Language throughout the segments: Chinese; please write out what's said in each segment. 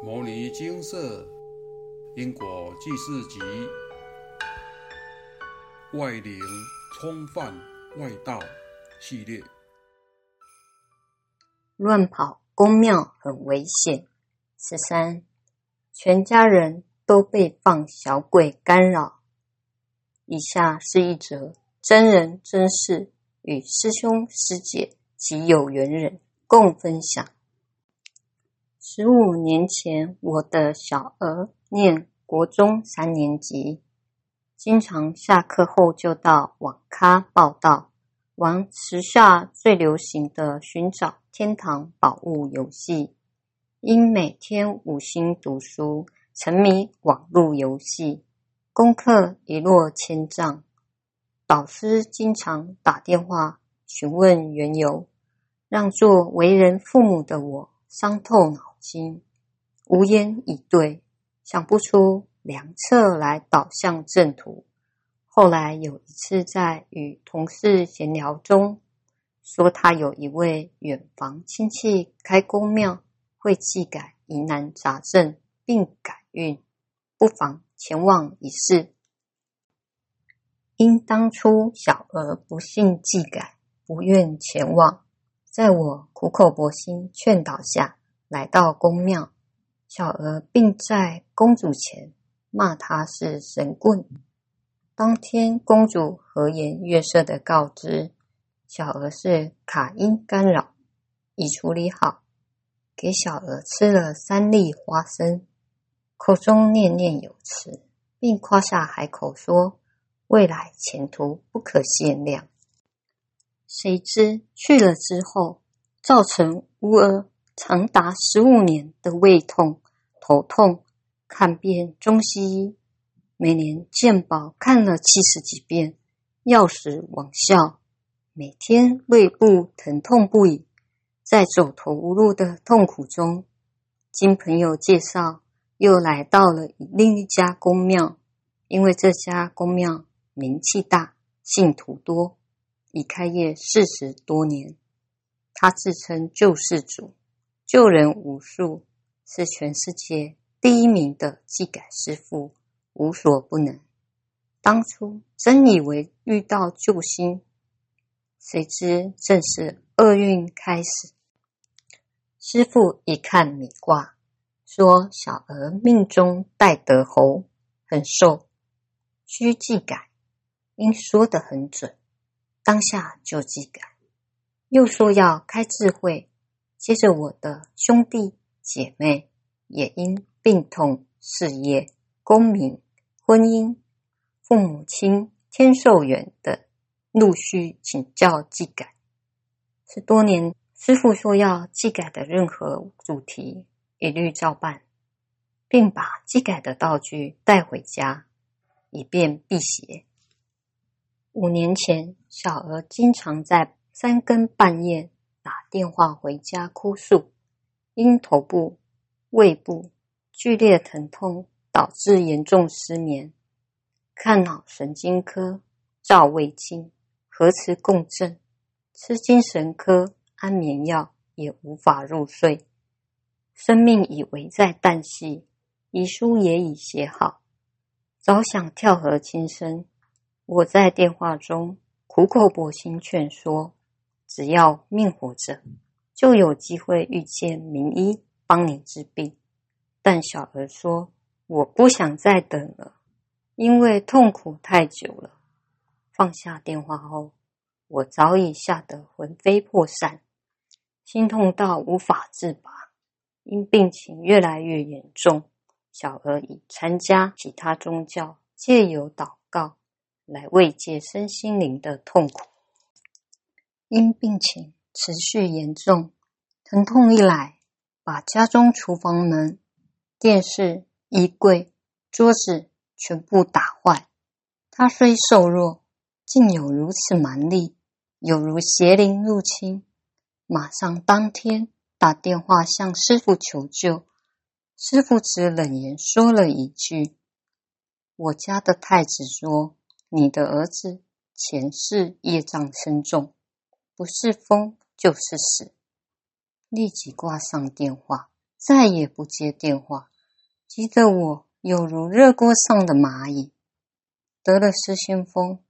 《摩尼金色因果记事集》外灵冲犯外道系列。乱跑公庙很危险。十三，全家人都被放小鬼干扰。以下是一则真人真事，与师兄师姐及有缘人共分享。十五年前，我的小儿念国中三年级，经常下课后就到网咖报道，玩时下最流行的寻找天堂宝物游戏。因每天五星读书，沉迷网络游戏，功课一落千丈。导师经常打电话询问缘由，让做为人父母的我伤透脑筋，无言以对，想不出良策来导向正途。后来有一次在与同事闲聊中，说他有一位远房亲戚开公庙。会祭改疑难杂症并改运，不妨前往一试。因当初小儿不信祭改，不愿前往，在我苦口婆心劝导下，来到宫庙，小儿并在公主前骂他是神棍。当天公主和颜悦色的告知小儿是卡因干扰，已处理好。给小儿吃了三粒花生，口中念念有词，并夸下海口说未来前途不可限量。谁知去了之后，造成乌儿长达十五年的胃痛、头痛，看遍中西医，每年健保看了七十几遍，药食罔效，每天胃部疼痛不已。在走投无路的痛苦中，经朋友介绍，又来到了另一家公庙。因为这家公庙名气大，信徒多，已开业四十多年。他自称救世主，救人无数，是全世界第一名的祭改师傅，无所不能。当初真以为遇到救星，谁知正是厄运开始。师傅一看米卦，说小儿命中带得猴，很瘦，需祭改。因说得很准，当下就祭改。又说要开智慧。接着我的兄弟姐妹也因病痛、事业、功名、婚姻、父母亲天寿缘的陆续请教祭改。是多年。师傅说要祭改的任何主题，一律照办，并把祭改的道具带回家，以便辟邪。五年前，小娥经常在三更半夜打电话回家哭诉，因头部、胃部剧烈疼痛导致严重失眠，看脑神经科、照胃镜、核磁共振，吃精神科。安眠药也无法入睡，生命已危在旦夕，遗书也已写好，早想跳河轻生。我在电话中苦口婆心劝说，只要命活着，就有机会遇见名医帮你治病。但小儿说：“我不想再等了，因为痛苦太久了。”放下电话后，我早已吓得魂飞魄散。心痛到无法自拔，因病情越来越严重，小儿已参加其他宗教，借由祷告来慰藉身心灵的痛苦。因病情持续严重，疼痛一来，把家中厨房门、电视、衣柜、桌子全部打坏。他虽瘦弱，竟有如此蛮力，有如邪灵入侵。马上当天打电话向师傅求救，师傅只冷言说了一句：“我家的太子说，你的儿子前世业障深重，不是疯就是死。”立即挂上电话，再也不接电话，急得我有如热锅上的蚂蚁。得了失心疯，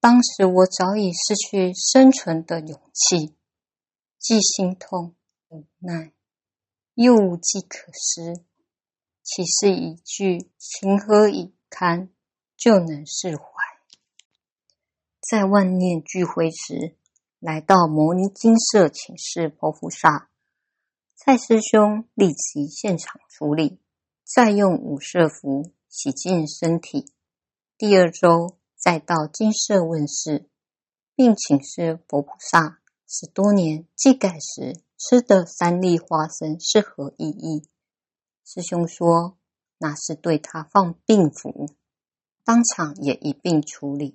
当时我早已失去生存的勇气，既心痛无奈，又无计可施。岂是一句情何以堪就能释怀？在万念俱灰时，来到摩尼金舍请示佛菩萨，蔡师兄立即现场处理，再用五色符洗净身体。第二周再到金舍问事，并请示佛菩萨，十多年祭改时吃的三粒花生是何意义？师兄说那是对他放病符，当场也一并处理。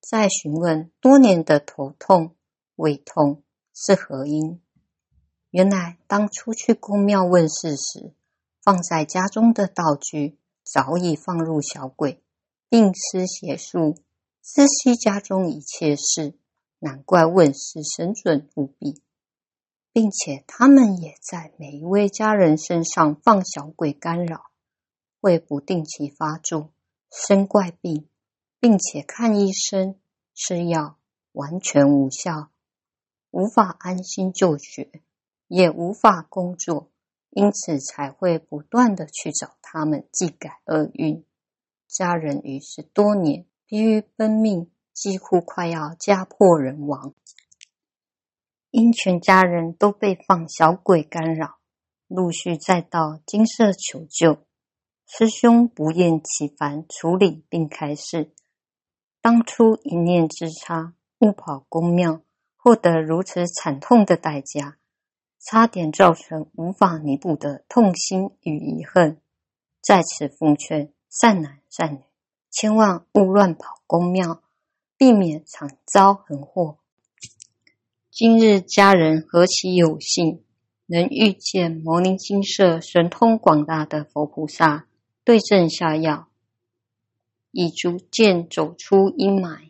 再询问多年的头痛、胃痛是何因？原来当初去公庙问事时，放在家中的道具早已放入小鬼，并施邪术，知悉家中一切事，难怪问事神准无比，并且他们也在每一位家人身上放小鬼干扰，会不定期发作生怪病。并且看医生吃药完全无效，无法安心就学，也无法工作，因此才会不断的去找他们祭改厄运。家人于是多年疲于奔命，几乎快要家破人亡。因全家人都被放小鬼干扰，陆续再到金舍求救。师兄不厌其烦处理并开示。当初一念之差，误跑公庙，获得如此惨痛的代价，差点造成无法弥补的痛心与遗恨。在此奉劝善男善女，千万勿乱跑公庙，避免惨遭横祸。今日家人何其有幸，能遇见摩尼金舍神通广大的佛菩萨，对症下药。已逐渐走出阴霾，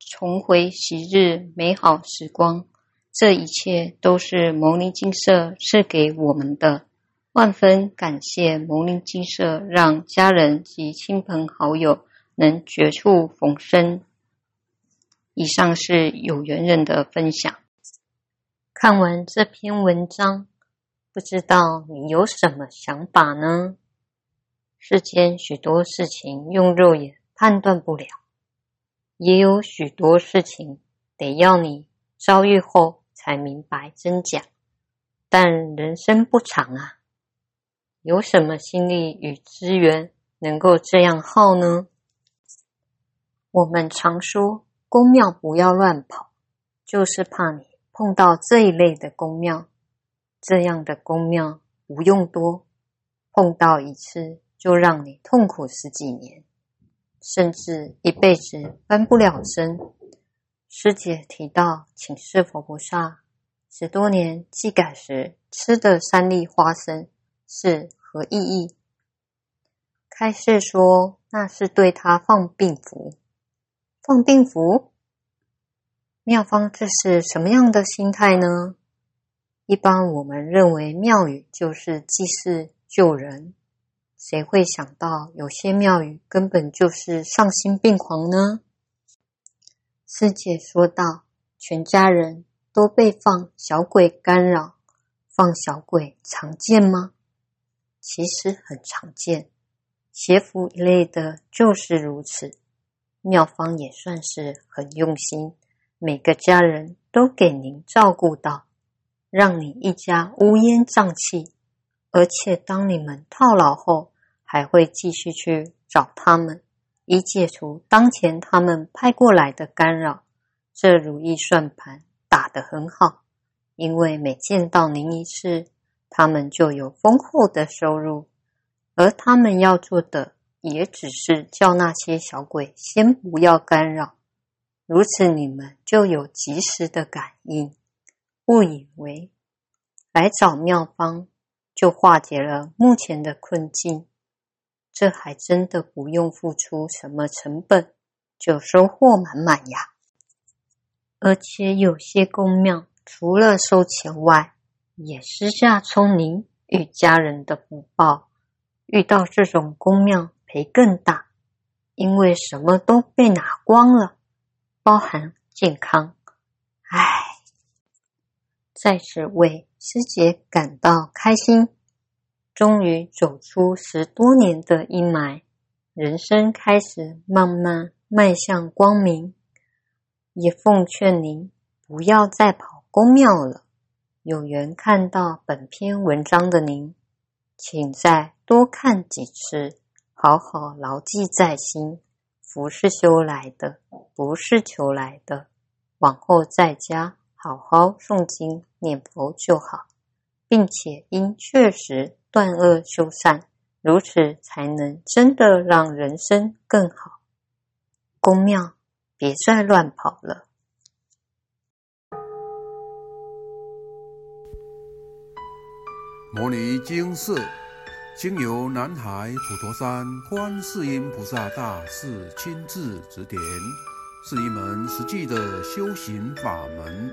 重回昔日美好时光。这一切都是牟尼金舍赐给我们的，万分感谢牟尼金舍，让家人及亲朋好友能绝处逢生。以上是有缘人的分享。看完这篇文章，不知道你有什么想法呢？世间许多事情用肉眼判断不了，也有许多事情得要你遭遇后才明白真假。但人生不长啊，有什么心力与资源能够这样耗呢？我们常说公庙不要乱跑，就是怕你碰到这一类的公庙。这样的公庙不用多，碰到一次。就让你痛苦十几年，甚至一辈子翻不了身。师姐提到，请示佛菩萨，十多年祭改时吃的三粒花生是何意义？开示说，那是对他放病符。放病符？妙方这是什么样的心态呢？一般我们认为庙宇就是祭祀救人。谁会想到有些庙宇根本就是丧心病狂呢？师姐说道：“全家人都被放小鬼干扰，放小鬼常见吗？其实很常见，邪符一类的就是如此。妙方也算是很用心，每个家人都给您照顾到，让你一家乌烟瘴气。而且当你们套牢后，还会继续去找他们，以解除当前他们派过来的干扰。这如意算盘打得很好，因为每见到您一次，他们就有丰厚的收入，而他们要做的也只是叫那些小鬼先不要干扰。如此，你们就有及时的感应，误以为来找妙方就化解了目前的困境。这还真的不用付出什么成本，就收获满满呀！而且有些公庙除了收钱外，也私下充您与家人的福报。遇到这种公庙赔更大，因为什么都被拿光了，包含健康。唉，在此为师姐感到开心，终于走出十多年的阴霾，人生开始慢慢迈向光明。也奉劝您不要再跑公庙了。有缘看到本篇文章的您，请再多看几次，好好牢记在心。福是修来的，不是求来的。往后在家好好诵经念佛就好，并且应确实断恶修善，如此才能真的让人生更好。公庙别再乱跑了。摩尼经寺经由南海普陀山观世音菩萨大士亲自指点，是一门实际的修行法门，